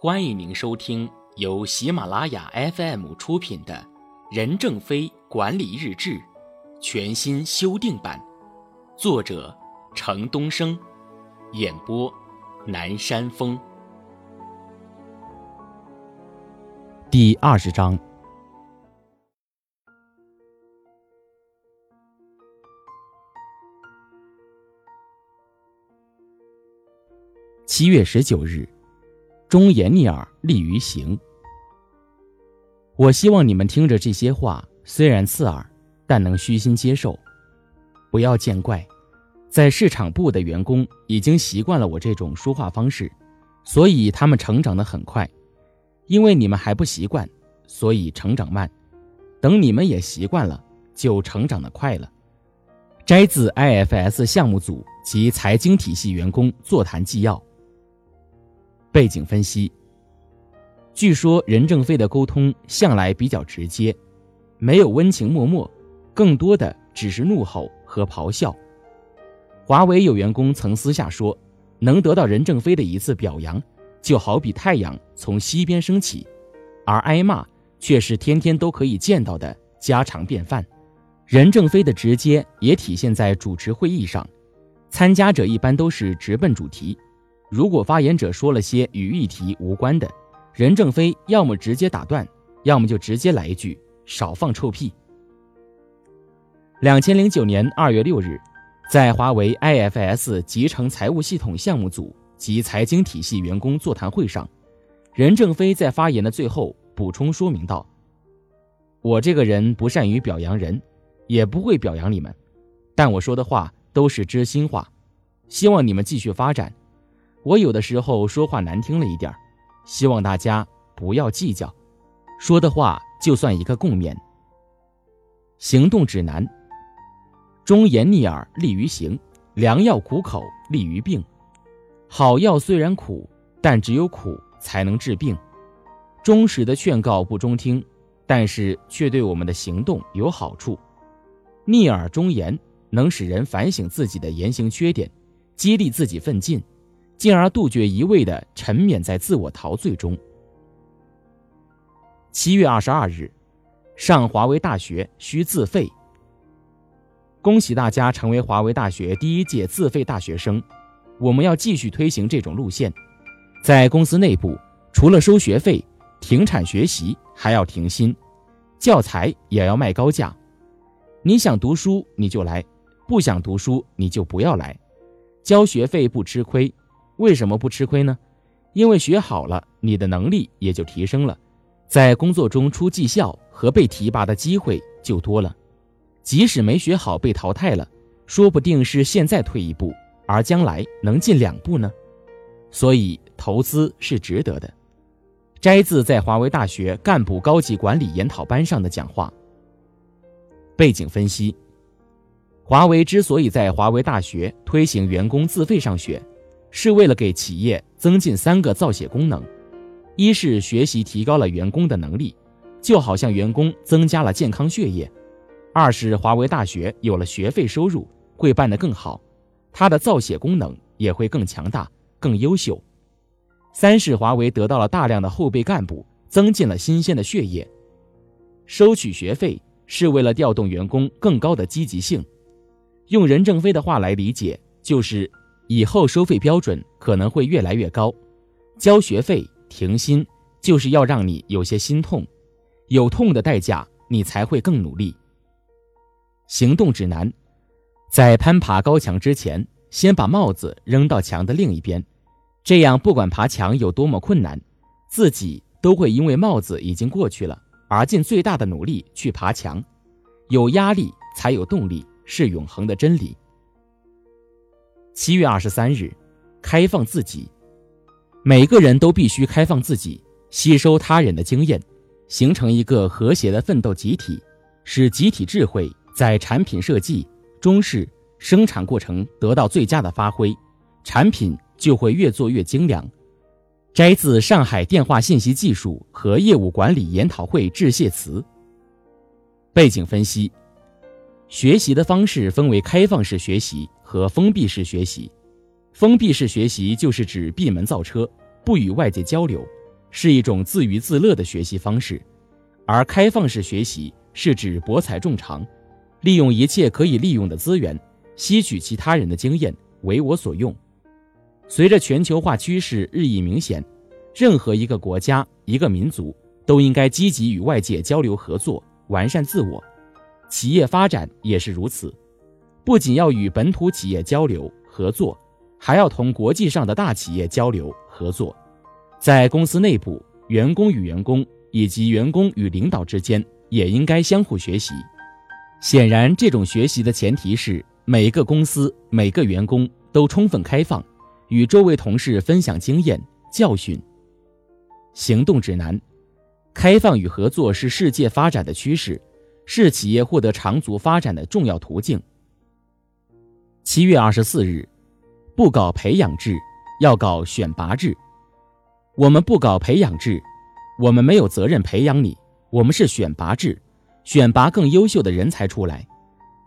欢迎您收听由喜马拉雅 FM 出品的《任正非管理日志》全新修订版，作者程东升，演播南山风。第二十章。七月十九日，忠言逆耳利于行。我希望你们听着这些话，虽然刺耳，但能虚心接受，不要见怪。在市场部的员工已经习惯了我这种说话方式，所以他们成长得很快。因为你们还不习惯，所以成长慢。等你们也习惯了，就成长得快了。摘自 IFS 项目组及财经体系员工座谈纪要。背景分析。据说任正非的沟通向来比较直接，没有温情脉脉，更多的只是怒吼和咆哮。华为有员工曾私下说，能得到任正非的一次表扬，就好比太阳从西边升起，而挨骂却是天天都可以见到的家常便饭。任正非的直接也体现在主持会议上，参加者一般都是直奔主题。如果发言者说了些与议题无关的，任正非要么直接打断，要么就直接来一句“少放臭屁”。两千零九年二月六日，在华为 IFS 集成财务系统项目组及财经体系员工座谈会上，任正非在发言的最后补充说明道：“我这个人不善于表扬人，也不会表扬你们，但我说的话都是知心话，希望你们继续发展。”我有的时候说话难听了一点希望大家不要计较，说的话就算一个共勉。行动指南：忠言逆耳利于行，良药苦口利于病。好药虽然苦，但只有苦才能治病。忠实的劝告不中听，但是却对我们的行动有好处。逆耳忠言能使人反省自己的言行缺点，激励自己奋进。进而杜绝一味的沉湎在自我陶醉中。七月二十二日，上华为大学需自费。恭喜大家成为华为大学第一届自费大学生。我们要继续推行这种路线，在公司内部，除了收学费、停产学习，还要停薪，教材也要卖高价。你想读书你就来，不想读书你就不要来，交学费不吃亏。为什么不吃亏呢？因为学好了，你的能力也就提升了，在工作中出绩效和被提拔的机会就多了。即使没学好被淘汰了，说不定是现在退一步，而将来能进两步呢。所以投资是值得的。摘自在华为大学干部高级管理研讨班上的讲话。背景分析：华为之所以在华为大学推行员工自费上学。是为了给企业增进三个造血功能：一是学习提高了员工的能力，就好像员工增加了健康血液；二是华为大学有了学费收入，会办得更好，它的造血功能也会更强大、更优秀；三是华为得到了大量的后备干部，增进了新鲜的血液。收取学费是为了调动员工更高的积极性，用任正非的话来理解，就是。以后收费标准可能会越来越高，交学费停薪就是要让你有些心痛，有痛的代价，你才会更努力。行动指南：在攀爬高墙之前，先把帽子扔到墙的另一边，这样不管爬墙有多么困难，自己都会因为帽子已经过去了而尽最大的努力去爬墙。有压力才有动力，是永恒的真理。七月二十三日，开放自己，每个人都必须开放自己，吸收他人的经验，形成一个和谐的奋斗集体，使集体智慧在产品设计、中式、生产过程得到最佳的发挥，产品就会越做越精良。摘自上海电话信息技术和业务管理研讨会致谢词。背景分析。学习的方式分为开放式学习和封闭式学习。封闭式学习就是指闭门造车，不与外界交流，是一种自娱自乐的学习方式，而开放式学习是指博采众长，利用一切可以利用的资源，吸取其他人的经验，为我所用。随着全球化趋势日益明显，任何一个国家、一个民族都应该积极与外界交流合作，完善自我。企业发展也是如此，不仅要与本土企业交流合作，还要同国际上的大企业交流合作。在公司内部，员工与员工以及员工与领导之间也应该相互学习。显然，这种学习的前提是每个公司、每个员工都充分开放。与周围同事分享经验教训。行动指南：开放与合作是世界发展的趋势，是企业获得长足发展的重要途径。七月二十四日，不搞培养制，要搞选拔制。我们不搞培养制，我们没有责任培养你，我们是选拔制，选拔更优秀的人才出来，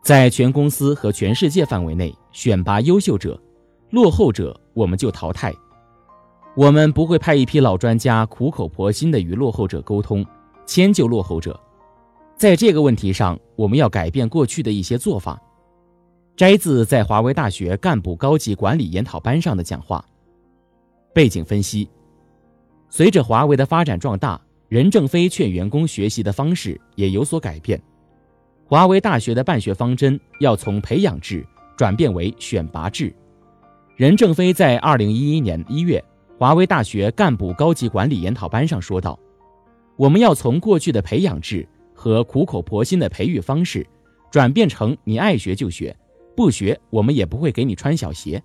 在全公司和全世界范围内选拔优秀者。落后者我们就淘汰，我们不会派一批老专家苦口婆心地与落后者沟通，迁就落后者。在这个问题上，我们要改变过去的一些做法。摘自在华为大学干部高级管理研讨班上的讲话。背景分析：随着华为的发展壮大，任正非劝员工学习的方式也有所改变。华为大学的办学方针要从培养制转变为选拔制。任正非在二零一一年一月华为大学干部高级管理研讨班上说道：“我们要从过去的培养制和苦口婆心的培育方式，转变成你爱学就学，不学我们也不会给你穿小鞋。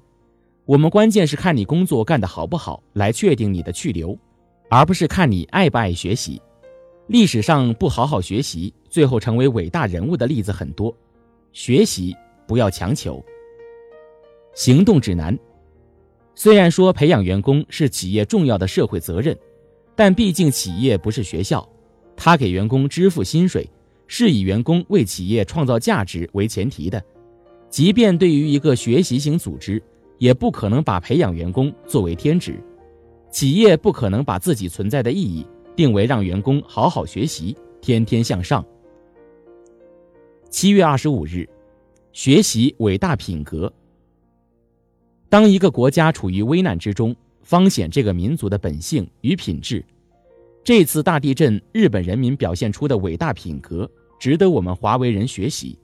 我们关键是看你工作干得好不好来确定你的去留，而不是看你爱不爱学习。历史上不好好学习最后成为伟大人物的例子很多，学习不要强求。”行动指南。虽然说培养员工是企业重要的社会责任，但毕竟企业不是学校，他给员工支付薪水是以员工为企业创造价值为前提的。即便对于一个学习型组织，也不可能把培养员工作为天职。企业不可能把自己存在的意义定为让员工好好学习、天天向上。七月二十五日，学习伟大品格。当一个国家处于危难之中，方显这个民族的本性与品质。这次大地震，日本人民表现出的伟大品格，值得我们华为人学习。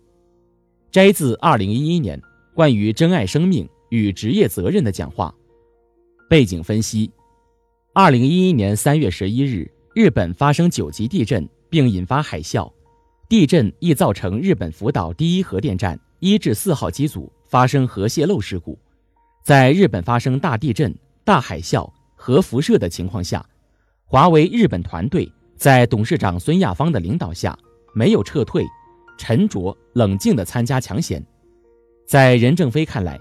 摘自二零一一年关于珍爱生命与职业责任的讲话。背景分析：二零一一年三月十一日，日本发生九级地震，并引发海啸。地震亦造成日本福岛第一核电站一至四号机组发生核泄漏事故。在日本发生大地震、大海啸、核辐射的情况下，华为日本团队在董事长孙亚芳的领导下，没有撤退，沉着冷静地参加抢险。在任正非看来，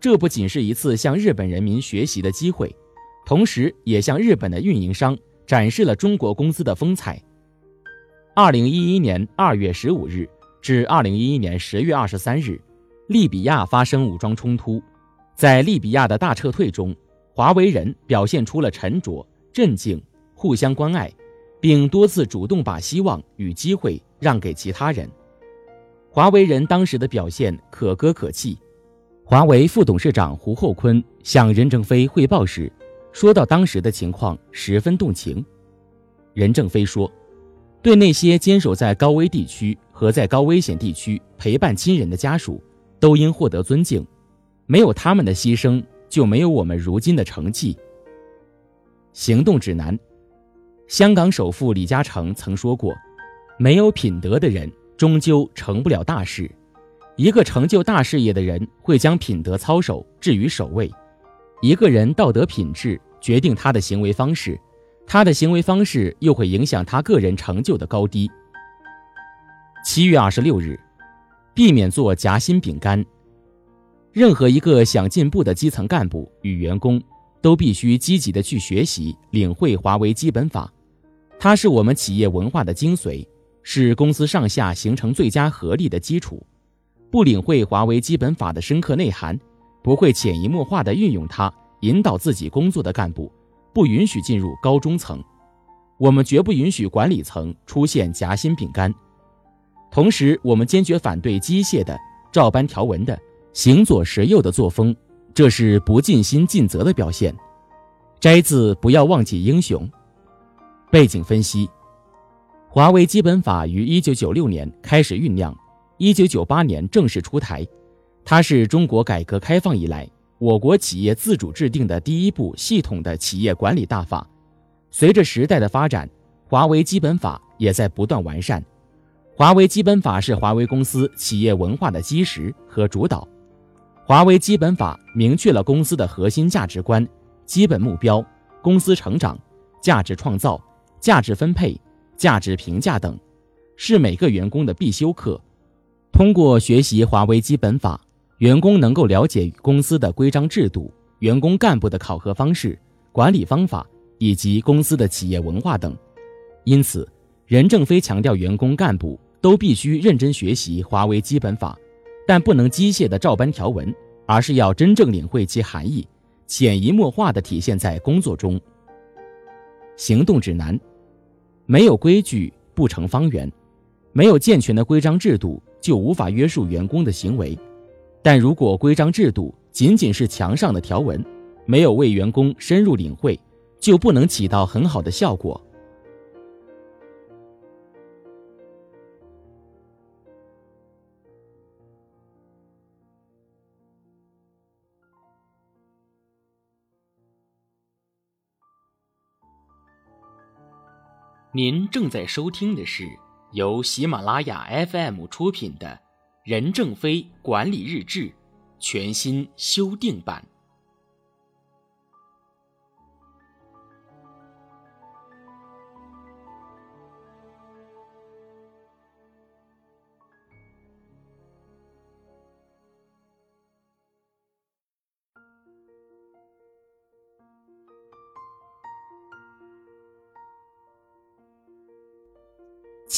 这不仅是一次向日本人民学习的机会，同时也向日本的运营商展示了中国公司的风采。二零一一年二月十五日至二零一一年十月二十三日，利比亚发生武装冲突。在利比亚的大撤退中，华为人表现出了沉着、镇静、互相关爱，并多次主动把希望与机会让给其他人。华为人当时的表现可歌可泣。华为副董事长胡厚昆向任正非汇报时，说到当时的情况十分动情。任正非说：“对那些坚守在高危地区和在高危险地区陪伴亲人的家属，都应获得尊敬。”没有他们的牺牲，就没有我们如今的成绩。行动指南：香港首富李嘉诚曾说过：“没有品德的人，终究成不了大事。一个成就大事业的人，会将品德操守置于首位。一个人道德品质决定他的行为方式，他的行为方式又会影响他个人成就的高低。”七月二十六日，避免做夹心饼干。任何一个想进步的基层干部与员工，都必须积极的去学习、领会华为基本法。它是我们企业文化的精髓，是公司上下形成最佳合力的基础。不领会华为基本法的深刻内涵，不会潜移默化地运用它引导自己工作的干部，不允许进入高中层。我们绝不允许管理层出现夹心饼干。同时，我们坚决反对机械的、照搬条文的、行左实右的作风，这是不尽心尽责的表现。摘自《不要忘记英雄》。背景分析：华为基本法于一九九六年开始酝酿，一九九八年正式出台。它是中国改革开放以来我国企业自主制定的第一部系统的企业管理大法。随着时代的发展，华为基本法也在不断完善。华为基本法是华为公司企业文化的基石和主导。华为基本法明确了公司的核心价值观、基本目标、公司成长、价值创造、价值分配、价值评价等，是每个员工的必修课。通过学习华为基本法，员工能够了解公司的规章制度、员工干部的考核方式、管理方法以及公司的企业文化等。因此，任正非强调，员工干部。都必须认真学习华为基本法，但不能机械的照搬条文，而是要真正领会其含义，潜移默化的体现在工作中。行动指南：没有规矩不成方圆，没有健全的规章制度就无法约束员工的行为。但如果规章制度仅仅是墙上的条文，没有为员工深入领会，就不能起到很好的效果。您正在收听的是由喜马拉雅 FM 出品的《任正非管理日志》全新修订版。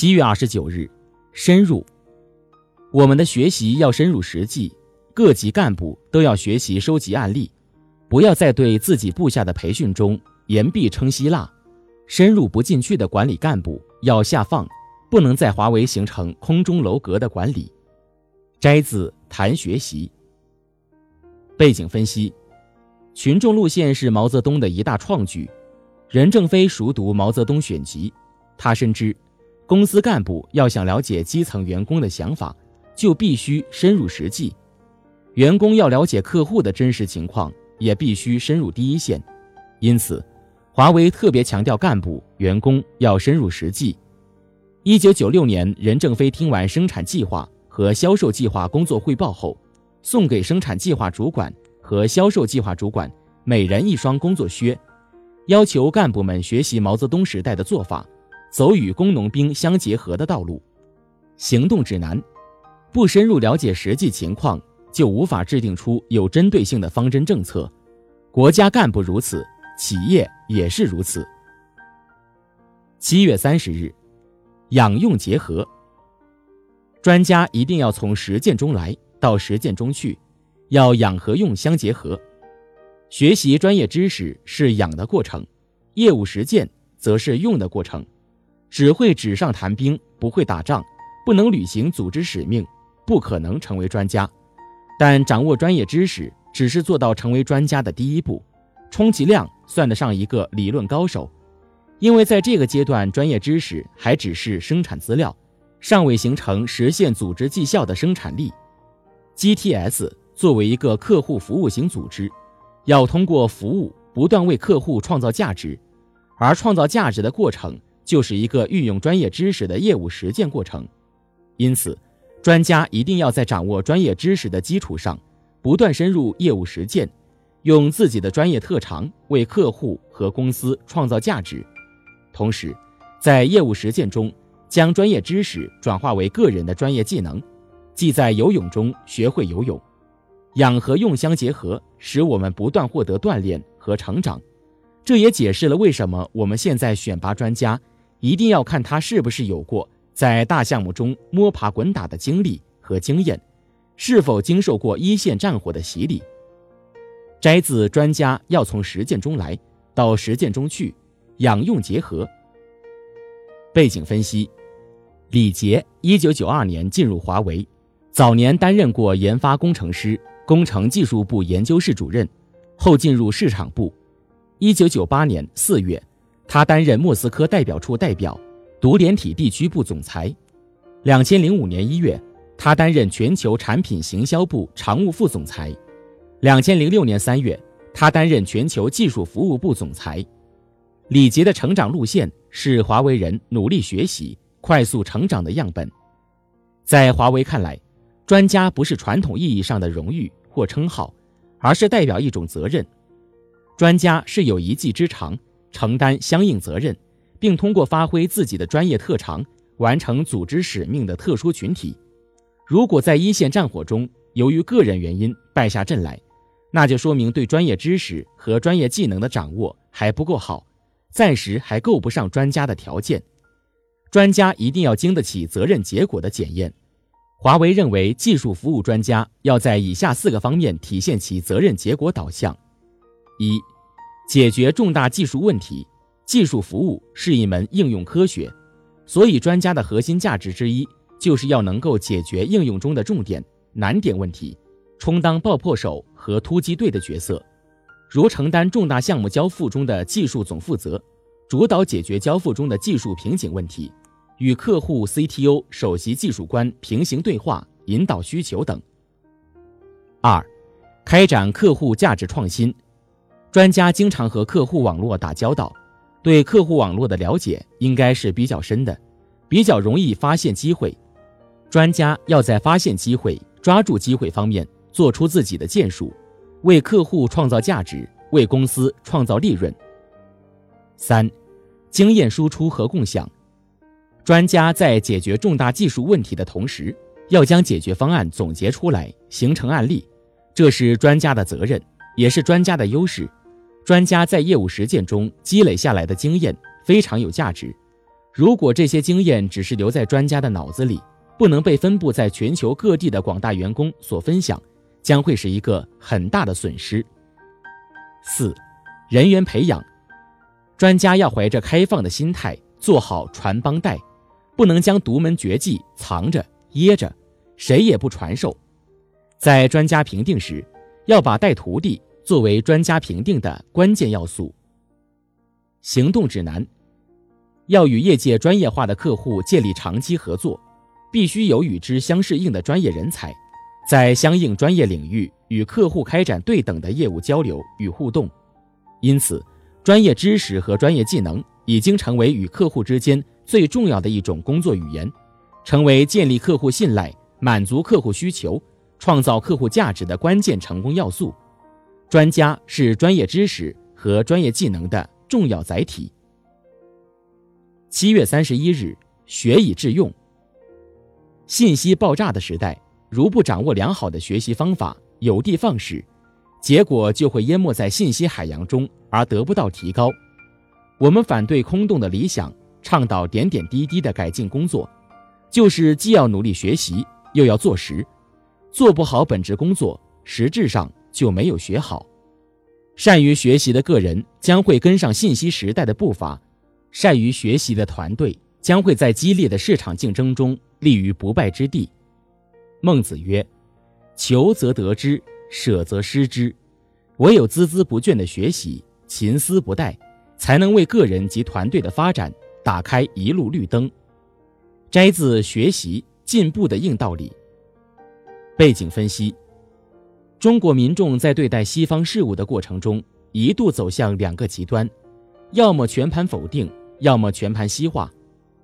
七月二十九日，深入。我们的学习要深入实际，各级干部都要学习收集案例，不要在对自己部下的培训中言必称希腊，深入不进去的管理干部要下放，不能在华为形成空中楼阁的管理。摘自谈学习。背景分析：群众路线是毛泽东的一大创举，任正非熟读毛泽东选集，他深知。公司干部要想了解基层员工的想法，就必须深入实际；员工要了解客户的真实情况，也必须深入第一线。因此，华为特别强调干部、员工要深入实际。一九九六年，任正非听完生产计划和销售计划工作汇报后，送给生产计划主管和销售计划主管每人一双工作靴，要求干部们学习毛泽东时代的做法。走与工农兵相结合的道路，行动指南，不深入了解实际情况，就无法制定出有针对性的方针政策。国家干部如此，企业也是如此。七月三十日，养用结合，专家一定要从实践中来到实践中去，要养和用相结合。学习专业知识是养的过程，业务实践则是用的过程。只会纸上谈兵，不会打仗，不能履行组织使命，不可能成为专家。但掌握专业知识只是做到成为专家的第一步，充其量算得上一个理论高手。因为在这个阶段，专业知识还只是生产资料，尚未形成实现组织绩效的生产力。GTS 作为一个客户服务型组织，要通过服务不断为客户创造价值，而创造价值的过程。就是一个运用专业知识的业务实践过程，因此，专家一定要在掌握专业知识的基础上，不断深入业务实践，用自己的专业特长为客户和公司创造价值。同时，在业务实践中，将专业知识转化为个人的专业技能，即在游泳中学会游泳。养和用相结合，使我们不断获得锻炼和成长。这也解释了为什么我们现在选拔专家。一定要看他是不是有过在大项目中摸爬滚打的经历和经验，是否经受过一线战火的洗礼。摘自专家要从实践中来，到实践中去，养用结合。背景分析：李杰一九九二年进入华为，早年担任过研发工程师、工程技术部研究室主任，后进入市场部。一九九八年四月，他担任莫斯科代表处代表、独联体地区部总裁。两千零五年一月，他担任全球产品行销部常务副总裁。两千零六年三月，他担任全球技术服务部总裁。李杰的成长路线是华为人努力学习、快速成长的样本。在华为看来，专家不是传统意义上的荣誉或称号，而是代表一种责任。专家是有一技之长，承担相应责任，并通过发挥自己的专业特长。完成组织使命的特殊群体，如果在一线战火中由于个人原因败下阵来，那就说明对专业知识和专业技能的掌握还不够好，暂时还够不上专家的条件。专家一定要经得起责任结果的检验。华为认为，技术服务专家要在以下四个方面体现其责任结果导向：一、解决重大技术问题。技术服务是一门应用科学。所以，专家的核心价值之一，就是要能够解决应用中的重点难点问题，充当爆破手和突击队的角色，如承担重大项目交付中的技术总负责，主导解决交付中的技术瓶颈问题，与客户 CTO 首席技术官平行对话，引导需求等。二，开展客户价值创新，专家经常和客户网络打交道。对客户网络的了解应该是比较深的，比较容易发现机会。专家要在发现机会、抓住机会方面做出自己的建树，为客户创造价值，为公司创造利润。三、经验输出和共享。专家在解决重大技术问题的同时，要将解决方案总结出来，形成案例，这是专家的责任，也是专家的优势。专家在业务实践中积累下来的经验非常有价值。如果这些经验只是留在专家的脑子里，不能被分布在全球各地的广大员工所分享，将会是一个很大的损失。四、人员培养，专家要怀着开放的心态做好传帮带，不能将独门绝技藏着掖着，谁也不传授。在专家评定时，要把带徒弟。作为专家评定的关键要素，行动指南要与业界专业化的客户建立长期合作，必须有与之相适应的专业人才，在相应专业领域与客户开展对等的业务交流与互动。因此，专业知识和专业技能已经成为与客户之间最重要的一种工作语言，成为建立客户信赖、满足客户需求、创造客户价值的关键成功要素。专家是专业知识和专业技能的重要载体。七月三十一日，学以致用。信息爆炸的时代，如不掌握良好的学习方法，有的放矢，结果就会淹没在信息海洋中，而得不到提高。我们反对空洞的理想，倡导点点滴滴的改进工作，就是既要努力学习，又要做实。做不好本职工作，实质上。就没有学好。善于学习的个人将会跟上信息时代的步伐，善于学习的团队将会在激烈的市场竞争中立于不败之地。孟子曰：“求则得之，舍则失之。唯有孜孜不倦的学习，勤思不怠，才能为个人及团队的发展打开一路绿灯。”摘自学习进步的硬道理。背景分析。中国民众在对待西方事物的过程中，一度走向两个极端，要么全盘否定，要么全盘西化。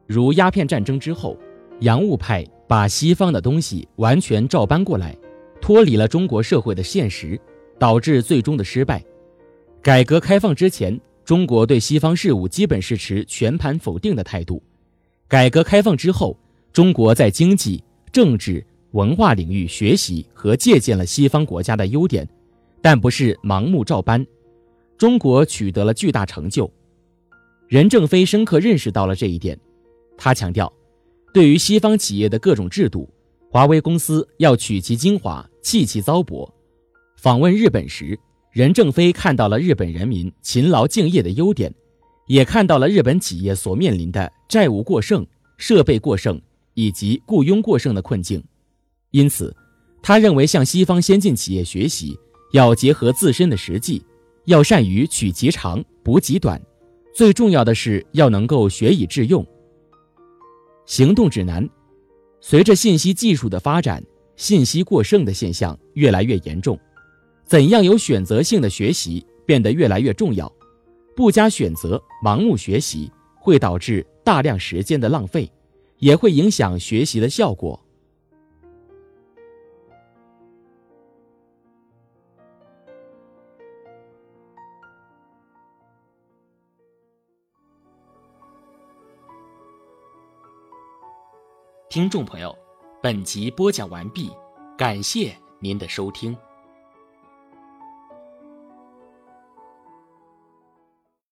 如鸦片战争之后，洋务派把西方的东西完全照搬过来，脱离了中国社会的现实，导致最终的失败。改革开放之前，中国对西方事物基本是持全盘否定的态度；改革开放之后，中国在经济、政治。文化领域学习和借鉴了西方国家的优点，但不是盲目照搬。中国取得了巨大成就，任正非深刻认识到了这一点。他强调，对于西方企业的各种制度，华为公司要取其精华，弃其糟粕。访问日本时，任正非看到了日本人民勤劳敬业的优点，也看到了日本企业所面临的债务过剩、设备过剩以及雇佣过剩的困境。因此，他认为向西方先进企业学习，要结合自身的实际，要善于取其长补其短，最重要的是要能够学以致用。行动指南：随着信息技术的发展，信息过剩的现象越来越严重。怎样有选择性的学习变得越来越重要，不加选择、盲目学习会导致大量时间的浪费，也会影响学习的效果。听众朋友，本集播讲完毕，感谢您的收听。